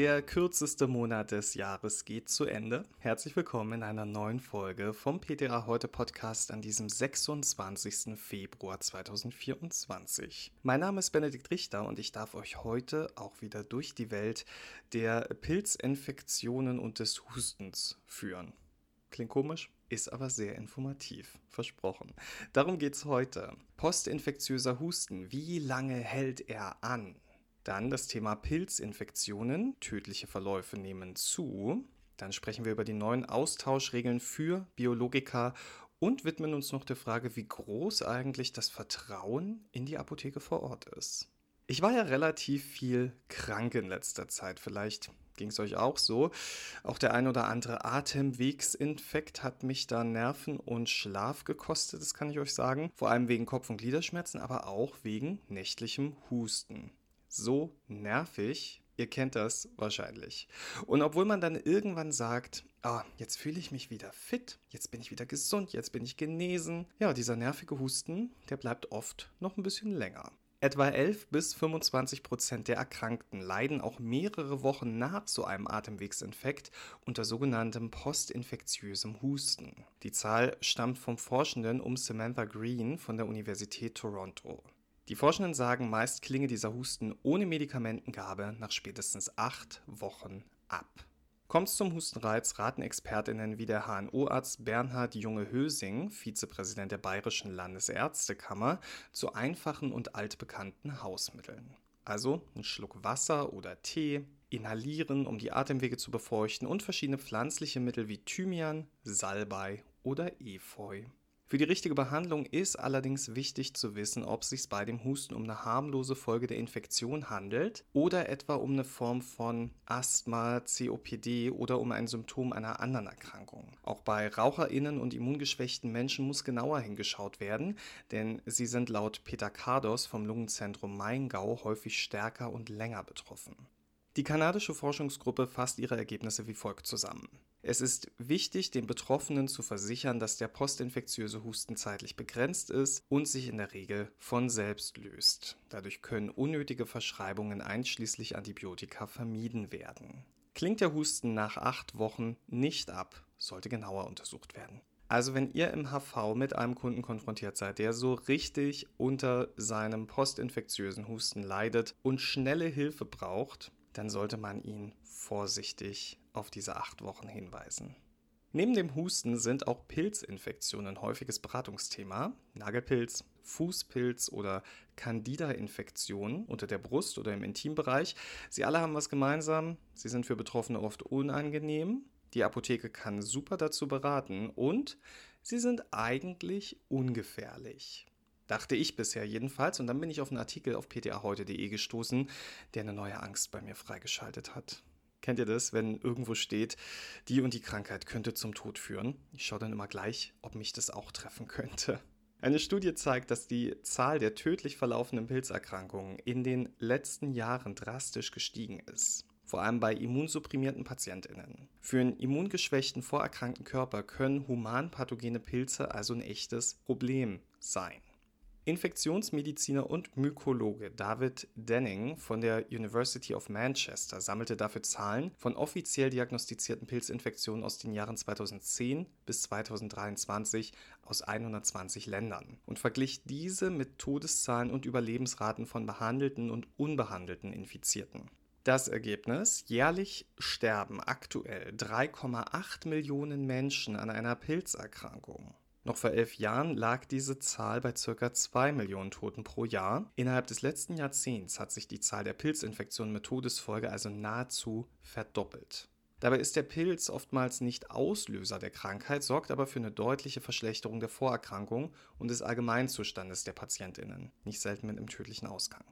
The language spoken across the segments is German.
Der kürzeste Monat des Jahres geht zu Ende. Herzlich willkommen in einer neuen Folge vom PTA Heute Podcast an diesem 26. Februar 2024. Mein Name ist Benedikt Richter und ich darf euch heute auch wieder durch die Welt der Pilzinfektionen und des Hustens führen. Klingt komisch? ist aber sehr informativ, versprochen. Darum geht's heute. Postinfektiöser Husten, wie lange hält er an? Dann das Thema Pilzinfektionen. Tödliche Verläufe nehmen zu. Dann sprechen wir über die neuen Austauschregeln für Biologiker und widmen uns noch der Frage, wie groß eigentlich das Vertrauen in die Apotheke vor Ort ist. Ich war ja relativ viel krank in letzter Zeit. Vielleicht ging es euch auch so. Auch der ein oder andere Atemwegsinfekt hat mich da Nerven und Schlaf gekostet, das kann ich euch sagen. Vor allem wegen Kopf- und Gliederschmerzen, aber auch wegen nächtlichem Husten so nervig. Ihr kennt das wahrscheinlich. Und obwohl man dann irgendwann sagt, ah, jetzt fühle ich mich wieder fit, jetzt bin ich wieder gesund, jetzt bin ich genesen. Ja, dieser nervige Husten, der bleibt oft noch ein bisschen länger. Etwa 11 bis 25 Prozent der Erkrankten leiden auch mehrere Wochen nach so einem Atemwegsinfekt unter sogenanntem postinfektiösem Husten. Die Zahl stammt vom Forschenden um Samantha Green von der Universität Toronto. Die Forschenden sagen, meist klinge dieser Husten ohne Medikamentengabe nach spätestens acht Wochen ab. Kommt es zum Hustenreiz, raten ExpertInnen wie der HNO-Arzt Bernhard Junge-Hösing, Vizepräsident der Bayerischen Landesärztekammer, zu einfachen und altbekannten Hausmitteln. Also ein Schluck Wasser oder Tee, inhalieren, um die Atemwege zu befeuchten und verschiedene pflanzliche Mittel wie Thymian, Salbei oder Efeu. Für die richtige Behandlung ist allerdings wichtig zu wissen, ob es sich bei dem Husten um eine harmlose Folge der Infektion handelt oder etwa um eine Form von Asthma, COPD oder um ein Symptom einer anderen Erkrankung. Auch bei Raucherinnen und immungeschwächten Menschen muss genauer hingeschaut werden, denn sie sind laut Peter Kardos vom Lungenzentrum Maingau häufig stärker und länger betroffen. Die kanadische Forschungsgruppe fasst ihre Ergebnisse wie folgt zusammen. Es ist wichtig, den Betroffenen zu versichern, dass der postinfektiöse Husten zeitlich begrenzt ist und sich in der Regel von selbst löst. Dadurch können unnötige Verschreibungen einschließlich Antibiotika vermieden werden. Klingt der Husten nach acht Wochen nicht ab, sollte genauer untersucht werden. Also wenn ihr im HV mit einem Kunden konfrontiert seid, der so richtig unter seinem postinfektiösen Husten leidet und schnelle Hilfe braucht, dann sollte man ihn vorsichtig auf diese acht Wochen hinweisen. Neben dem Husten sind auch Pilzinfektionen häufiges Beratungsthema. Nagelpilz, Fußpilz oder Candida-Infektionen unter der Brust oder im Intimbereich. Sie alle haben was gemeinsam. Sie sind für Betroffene oft unangenehm. Die Apotheke kann super dazu beraten und sie sind eigentlich ungefährlich. Dachte ich bisher jedenfalls. Und dann bin ich auf einen Artikel auf ptaheute.de gestoßen, der eine neue Angst bei mir freigeschaltet hat. Kennt ihr das, wenn irgendwo steht, die und die Krankheit könnte zum Tod führen? Ich schaue dann immer gleich, ob mich das auch treffen könnte. Eine Studie zeigt, dass die Zahl der tödlich verlaufenden Pilzerkrankungen in den letzten Jahren drastisch gestiegen ist vor allem bei immunsupprimierten Patientinnen. Für einen immungeschwächten, vorerkrankten Körper können humanpathogene Pilze also ein echtes Problem sein. Infektionsmediziner und Mykologe David Denning von der University of Manchester sammelte dafür Zahlen von offiziell diagnostizierten Pilzinfektionen aus den Jahren 2010 bis 2023 aus 120 Ländern und verglich diese mit Todeszahlen und Überlebensraten von behandelten und unbehandelten Infizierten. Das Ergebnis, jährlich sterben aktuell 3,8 Millionen Menschen an einer Pilzerkrankung. Noch vor elf Jahren lag diese Zahl bei ca. 2 Millionen Toten pro Jahr. Innerhalb des letzten Jahrzehnts hat sich die Zahl der Pilzinfektionen mit Todesfolge also nahezu verdoppelt. Dabei ist der Pilz oftmals nicht Auslöser der Krankheit, sorgt aber für eine deutliche Verschlechterung der Vorerkrankung und des Allgemeinzustandes der Patientinnen, nicht selten mit einem tödlichen Ausgang.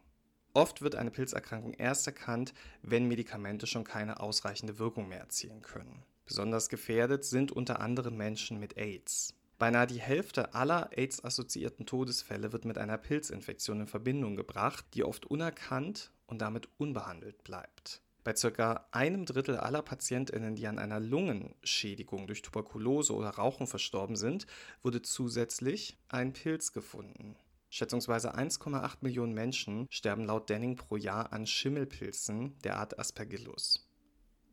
Oft wird eine Pilzerkrankung erst erkannt, wenn Medikamente schon keine ausreichende Wirkung mehr erzielen können. Besonders gefährdet sind unter anderem Menschen mit AIDS. Beinahe die Hälfte aller AIDS-assoziierten Todesfälle wird mit einer Pilzinfektion in Verbindung gebracht, die oft unerkannt und damit unbehandelt bleibt. Bei ca. einem Drittel aller Patientinnen, die an einer Lungenschädigung durch Tuberkulose oder Rauchen verstorben sind, wurde zusätzlich ein Pilz gefunden. Schätzungsweise 1,8 Millionen Menschen sterben laut Denning pro Jahr an Schimmelpilzen der Art Aspergillus.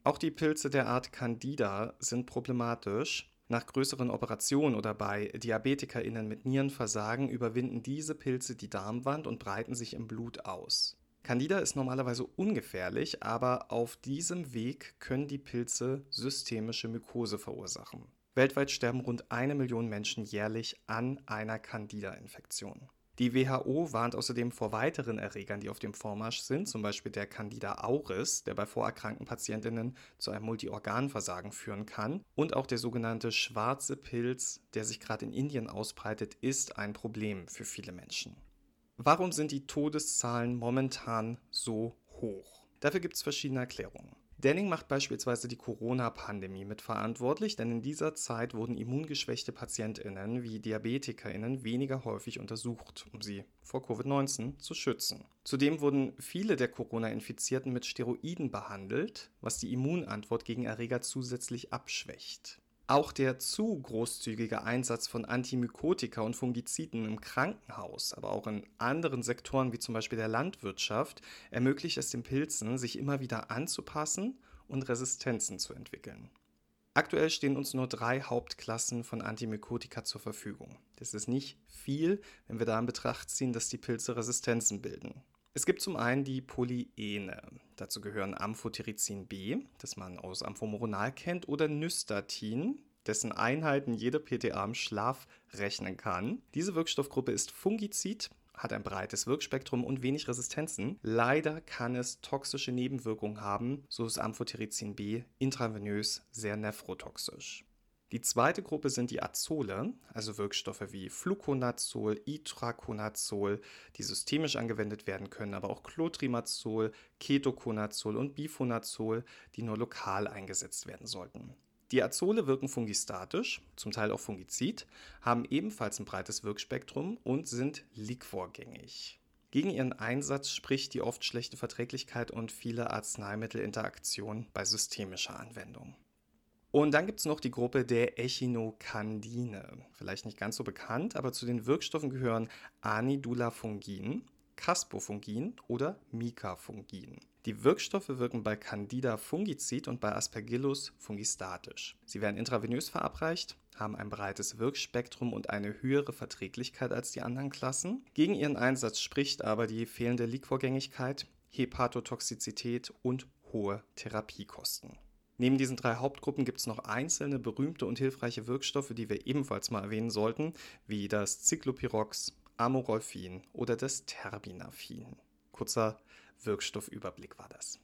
Auch die Pilze der Art Candida sind problematisch. Nach größeren Operationen oder bei DiabetikerInnen mit Nierenversagen überwinden diese Pilze die Darmwand und breiten sich im Blut aus. Candida ist normalerweise ungefährlich, aber auf diesem Weg können die Pilze systemische Mykose verursachen. Weltweit sterben rund eine Million Menschen jährlich an einer Candida-Infektion. Die WHO warnt außerdem vor weiteren Erregern, die auf dem Vormarsch sind, zum Beispiel der Candida auris, der bei vorerkrankten Patientinnen zu einem Multiorganversagen führen kann. Und auch der sogenannte schwarze Pilz, der sich gerade in Indien ausbreitet, ist ein Problem für viele Menschen. Warum sind die Todeszahlen momentan so hoch? Dafür gibt es verschiedene Erklärungen. Denning macht beispielsweise die Corona-Pandemie mitverantwortlich, denn in dieser Zeit wurden immungeschwächte PatientInnen wie DiabetikerInnen weniger häufig untersucht, um sie vor Covid-19 zu schützen. Zudem wurden viele der Corona-Infizierten mit Steroiden behandelt, was die Immunantwort gegen Erreger zusätzlich abschwächt. Auch der zu großzügige Einsatz von Antimykotika und Fungiziden im Krankenhaus, aber auch in anderen Sektoren wie zum Beispiel der Landwirtschaft, ermöglicht es den Pilzen, sich immer wieder anzupassen und Resistenzen zu entwickeln. Aktuell stehen uns nur drei Hauptklassen von Antimykotika zur Verfügung. Das ist nicht viel, wenn wir da in Betracht ziehen, dass die Pilze Resistenzen bilden. Es gibt zum einen die Polyene. Dazu gehören Amphotericin B, das man aus Amphomoronal kennt, oder Nystatin, dessen Einheiten jeder PTA im Schlaf rechnen kann. Diese Wirkstoffgruppe ist Fungizid, hat ein breites Wirkspektrum und wenig Resistenzen. Leider kann es toxische Nebenwirkungen haben, so ist Amphotericin B intravenös sehr nephrotoxisch. Die zweite Gruppe sind die Azole, also Wirkstoffe wie Fluconazol, Itraconazol, die systemisch angewendet werden können, aber auch Clotrimazol, Ketoconazol und Bifonazol, die nur lokal eingesetzt werden sollten. Die Azole wirken fungistatisch, zum Teil auch fungizid, haben ebenfalls ein breites Wirkspektrum und sind liquorgängig. Gegen ihren Einsatz spricht die oft schlechte Verträglichkeit und viele Arzneimittelinteraktionen bei systemischer Anwendung. Und dann gibt es noch die Gruppe der Echinokandine. Vielleicht nicht ganz so bekannt, aber zu den Wirkstoffen gehören Anidulafungin, Caspofungin oder Mikafungin. Die Wirkstoffe wirken bei Candida fungizid und bei Aspergillus fungistatisch. Sie werden intravenös verabreicht, haben ein breites Wirkspektrum und eine höhere Verträglichkeit als die anderen Klassen. Gegen ihren Einsatz spricht aber die fehlende Liquorgängigkeit, Hepatotoxizität und hohe Therapiekosten. Neben diesen drei Hauptgruppen gibt es noch einzelne berühmte und hilfreiche Wirkstoffe, die wir ebenfalls mal erwähnen sollten, wie das Cyclopyrox, Amorolfin oder das Terbinafin. Kurzer Wirkstoffüberblick war das.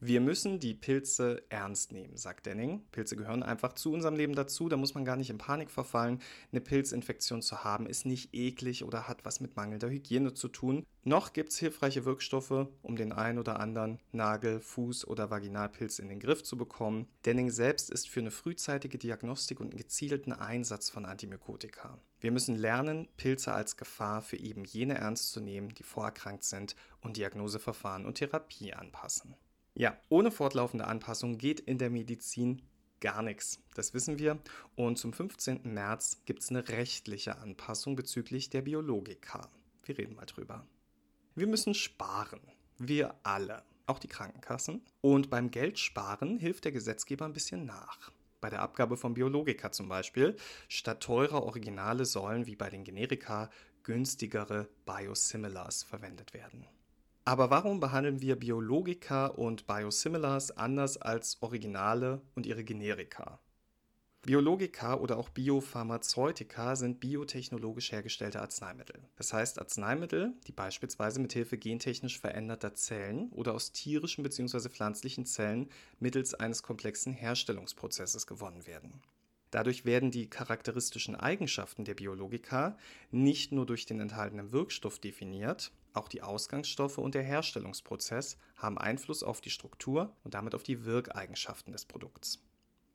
Wir müssen die Pilze ernst nehmen, sagt Denning. Pilze gehören einfach zu unserem Leben dazu, da muss man gar nicht in Panik verfallen. Eine Pilzinfektion zu haben ist nicht eklig oder hat was mit mangelnder Hygiene zu tun. Noch gibt es hilfreiche Wirkstoffe, um den einen oder anderen Nagel-, Fuß- oder Vaginalpilz in den Griff zu bekommen. Denning selbst ist für eine frühzeitige Diagnostik und einen gezielten Einsatz von Antimykotika. Wir müssen lernen, Pilze als Gefahr für eben jene ernst zu nehmen, die vorerkrankt sind und Diagnoseverfahren und Therapie anpassen. Ja, ohne fortlaufende Anpassung geht in der Medizin gar nichts. Das wissen wir. Und zum 15. März gibt es eine rechtliche Anpassung bezüglich der Biologika. Wir reden mal drüber. Wir müssen sparen. Wir alle. Auch die Krankenkassen. Und beim Geldsparen hilft der Gesetzgeber ein bisschen nach. Bei der Abgabe von Biologika zum Beispiel. Statt teurer Originale sollen, wie bei den Generika, günstigere Biosimilars verwendet werden. Aber warum behandeln wir Biologika und Biosimilars anders als Originale und ihre Generika? Biologika oder auch Biopharmazeutika sind biotechnologisch hergestellte Arzneimittel. Das heißt Arzneimittel, die beispielsweise mit Hilfe gentechnisch veränderter Zellen oder aus tierischen bzw. pflanzlichen Zellen mittels eines komplexen Herstellungsprozesses gewonnen werden. Dadurch werden die charakteristischen Eigenschaften der Biologika nicht nur durch den enthaltenen Wirkstoff definiert, auch die Ausgangsstoffe und der Herstellungsprozess haben Einfluss auf die Struktur und damit auf die Wirkeigenschaften des Produkts.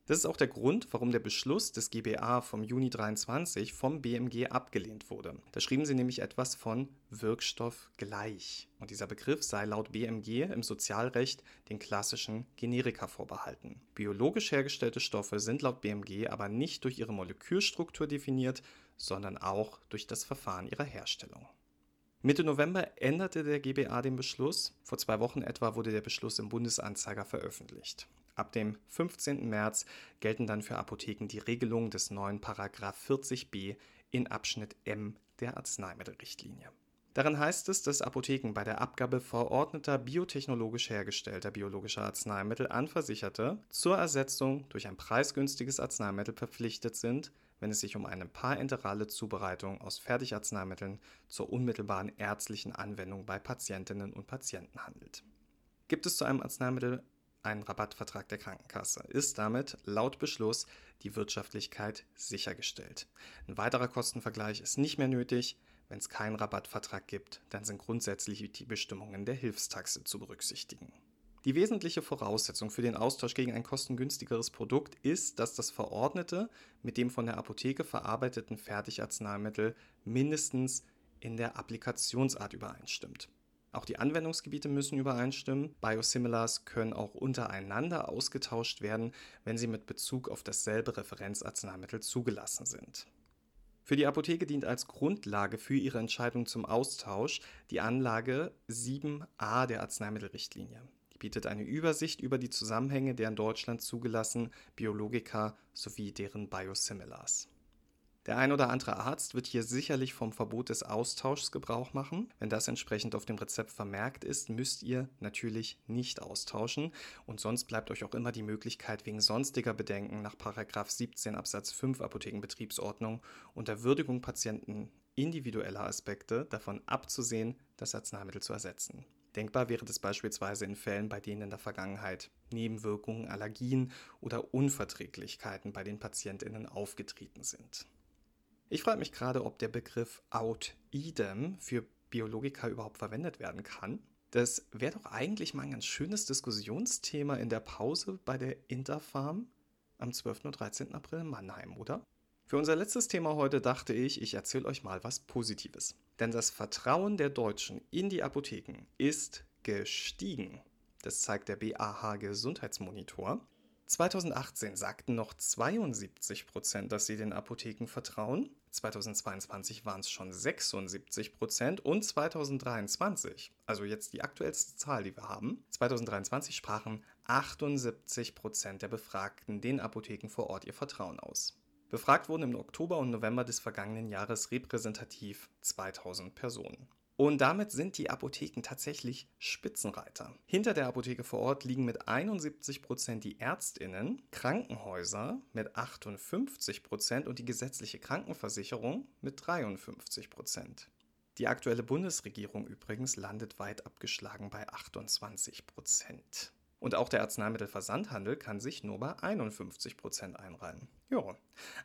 Das ist auch der Grund, warum der Beschluss des GBA vom Juni 23 vom BMG abgelehnt wurde. Da schrieben sie nämlich etwas von Wirkstoff gleich. Und dieser Begriff sei laut BMG im Sozialrecht den klassischen Generika vorbehalten. Biologisch hergestellte Stoffe sind laut BMG aber nicht durch ihre Molekülstruktur definiert, sondern auch durch das Verfahren ihrer Herstellung. Mitte November änderte der GBA den Beschluss. Vor zwei Wochen etwa wurde der Beschluss im Bundesanzeiger veröffentlicht. Ab dem 15. März gelten dann für Apotheken die Regelungen des neuen Paragraph 40b in Abschnitt M der Arzneimittelrichtlinie. Darin heißt es, dass Apotheken bei der Abgabe verordneter biotechnologisch hergestellter biologischer Arzneimittel an Versicherte zur Ersetzung durch ein preisgünstiges Arzneimittel verpflichtet sind, wenn es sich um eine parenterale Zubereitung aus Fertigarzneimitteln zur unmittelbaren ärztlichen Anwendung bei Patientinnen und Patienten handelt. Gibt es zu einem Arzneimittel einen Rabattvertrag der Krankenkasse, ist damit laut Beschluss die Wirtschaftlichkeit sichergestellt. Ein weiterer Kostenvergleich ist nicht mehr nötig. Wenn es keinen Rabattvertrag gibt, dann sind grundsätzlich die Bestimmungen der Hilfstaxe zu berücksichtigen. Die wesentliche Voraussetzung für den Austausch gegen ein kostengünstigeres Produkt ist, dass das verordnete mit dem von der Apotheke verarbeiteten Fertigarzneimittel mindestens in der Applikationsart übereinstimmt. Auch die Anwendungsgebiete müssen übereinstimmen. Biosimilars können auch untereinander ausgetauscht werden, wenn sie mit Bezug auf dasselbe Referenzarzneimittel zugelassen sind. Für die Apotheke dient als Grundlage für ihre Entscheidung zum Austausch die Anlage 7a der Arzneimittelrichtlinie. Bietet eine Übersicht über die Zusammenhänge der in Deutschland zugelassenen Biologika sowie deren Biosimilars. Der ein oder andere Arzt wird hier sicherlich vom Verbot des Austauschs Gebrauch machen. Wenn das entsprechend auf dem Rezept vermerkt ist, müsst ihr natürlich nicht austauschen und sonst bleibt euch auch immer die Möglichkeit wegen sonstiger Bedenken nach 17 Absatz 5 Apothekenbetriebsordnung unter Würdigung Patienten individueller Aspekte davon abzusehen, das Arzneimittel zu ersetzen. Denkbar wäre das beispielsweise in Fällen, bei denen in der Vergangenheit Nebenwirkungen, Allergien oder Unverträglichkeiten bei den Patientinnen aufgetreten sind. Ich frage mich gerade, ob der Begriff out idem für Biologika überhaupt verwendet werden kann. Das wäre doch eigentlich mal ein ganz schönes Diskussionsthema in der Pause bei der Interfarm am 12. und 13. April in Mannheim, oder? Für unser letztes Thema heute dachte ich, ich erzähle euch mal was Positives. Denn das Vertrauen der Deutschen in die Apotheken ist gestiegen. Das zeigt der BAH Gesundheitsmonitor. 2018 sagten noch 72 Prozent, dass sie den Apotheken vertrauen. 2022 waren es schon 76 Prozent und 2023, also jetzt die aktuellste Zahl, die wir haben, 2023 sprachen 78 Prozent der Befragten den Apotheken vor Ort ihr Vertrauen aus. Befragt wurden im Oktober und November des vergangenen Jahres repräsentativ 2000 Personen. Und damit sind die Apotheken tatsächlich Spitzenreiter. Hinter der Apotheke vor Ort liegen mit 71 Prozent die Ärztinnen, Krankenhäuser mit 58 Prozent und die gesetzliche Krankenversicherung mit 53 Prozent. Die aktuelle Bundesregierung übrigens landet weit abgeschlagen bei 28 Prozent. Und auch der Arzneimittelversandhandel kann sich nur bei 51 Prozent einreihen. Jo.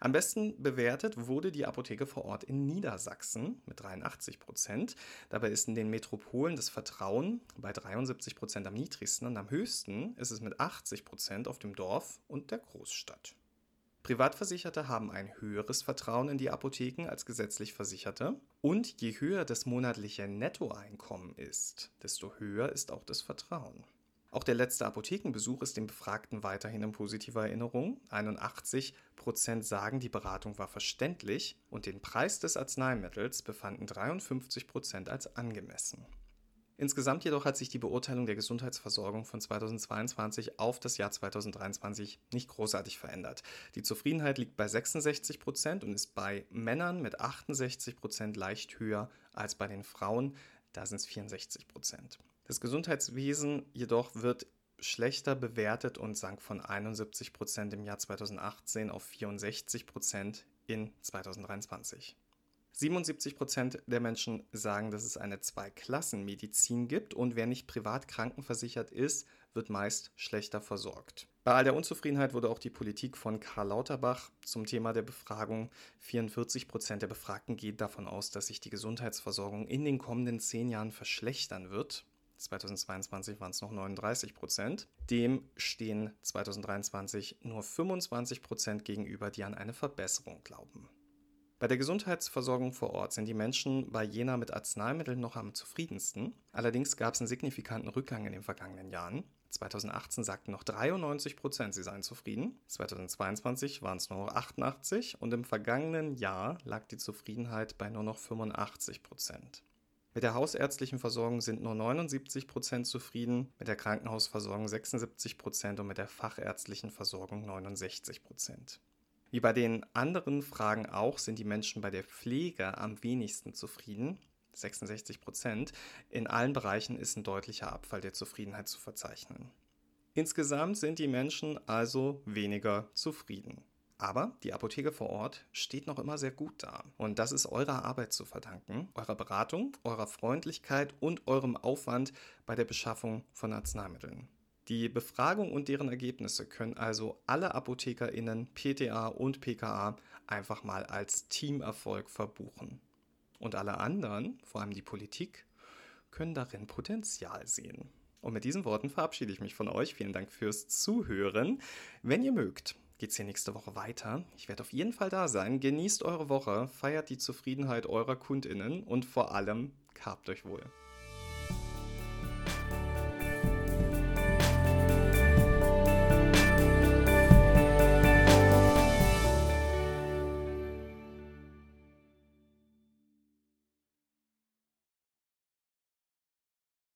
Am besten bewertet wurde die Apotheke vor Ort in Niedersachsen mit 83 Prozent. Dabei ist in den Metropolen das Vertrauen bei 73 Prozent am niedrigsten und am höchsten ist es mit 80 Prozent auf dem Dorf und der Großstadt. Privatversicherte haben ein höheres Vertrauen in die Apotheken als gesetzlich Versicherte. Und je höher das monatliche Nettoeinkommen ist, desto höher ist auch das Vertrauen. Auch der letzte Apothekenbesuch ist den Befragten weiterhin in positiver Erinnerung. 81 Prozent sagen, die Beratung war verständlich und den Preis des Arzneimittels befanden 53 Prozent als angemessen. Insgesamt jedoch hat sich die Beurteilung der Gesundheitsversorgung von 2022 auf das Jahr 2023 nicht großartig verändert. Die Zufriedenheit liegt bei 66 Prozent und ist bei Männern mit 68 Prozent leicht höher als bei den Frauen, da sind es 64 Prozent. Das Gesundheitswesen jedoch wird schlechter bewertet und sank von 71 Prozent im Jahr 2018 auf 64 Prozent in 2023. 77 Prozent der Menschen sagen, dass es eine Zweiklassenmedizin gibt und wer nicht privat krankenversichert ist, wird meist schlechter versorgt. Bei all der Unzufriedenheit wurde auch die Politik von Karl Lauterbach zum Thema der Befragung. 44 Prozent der Befragten gehen davon aus, dass sich die Gesundheitsversorgung in den kommenden zehn Jahren verschlechtern wird. 2022 waren es noch 39 Prozent. Dem stehen 2023 nur 25 Prozent gegenüber, die an eine Verbesserung glauben. Bei der Gesundheitsversorgung vor Ort sind die Menschen bei Jena mit Arzneimitteln noch am zufriedensten. Allerdings gab es einen signifikanten Rückgang in den vergangenen Jahren. 2018 sagten noch 93 Prozent, sie seien zufrieden. 2022 waren es nur noch 88 und im vergangenen Jahr lag die Zufriedenheit bei nur noch 85 Prozent. Mit der hausärztlichen Versorgung sind nur 79 Prozent zufrieden, mit der Krankenhausversorgung 76 Prozent und mit der fachärztlichen Versorgung 69 Prozent. Wie bei den anderen Fragen auch sind die Menschen bei der Pflege am wenigsten zufrieden. 66 Prozent. In allen Bereichen ist ein deutlicher Abfall der Zufriedenheit zu verzeichnen. Insgesamt sind die Menschen also weniger zufrieden. Aber die Apotheke vor Ort steht noch immer sehr gut da. Und das ist eurer Arbeit zu verdanken, eurer Beratung, eurer Freundlichkeit und eurem Aufwand bei der Beschaffung von Arzneimitteln. Die Befragung und deren Ergebnisse können also alle ApothekerInnen, PTA und PKA einfach mal als Teamerfolg verbuchen. Und alle anderen, vor allem die Politik, können darin Potenzial sehen. Und mit diesen Worten verabschiede ich mich von euch. Vielen Dank fürs Zuhören. Wenn ihr mögt, geht es hier nächste Woche weiter. Ich werde auf jeden Fall da sein. Genießt eure Woche, feiert die Zufriedenheit eurer KundInnen und vor allem, gehabt euch wohl.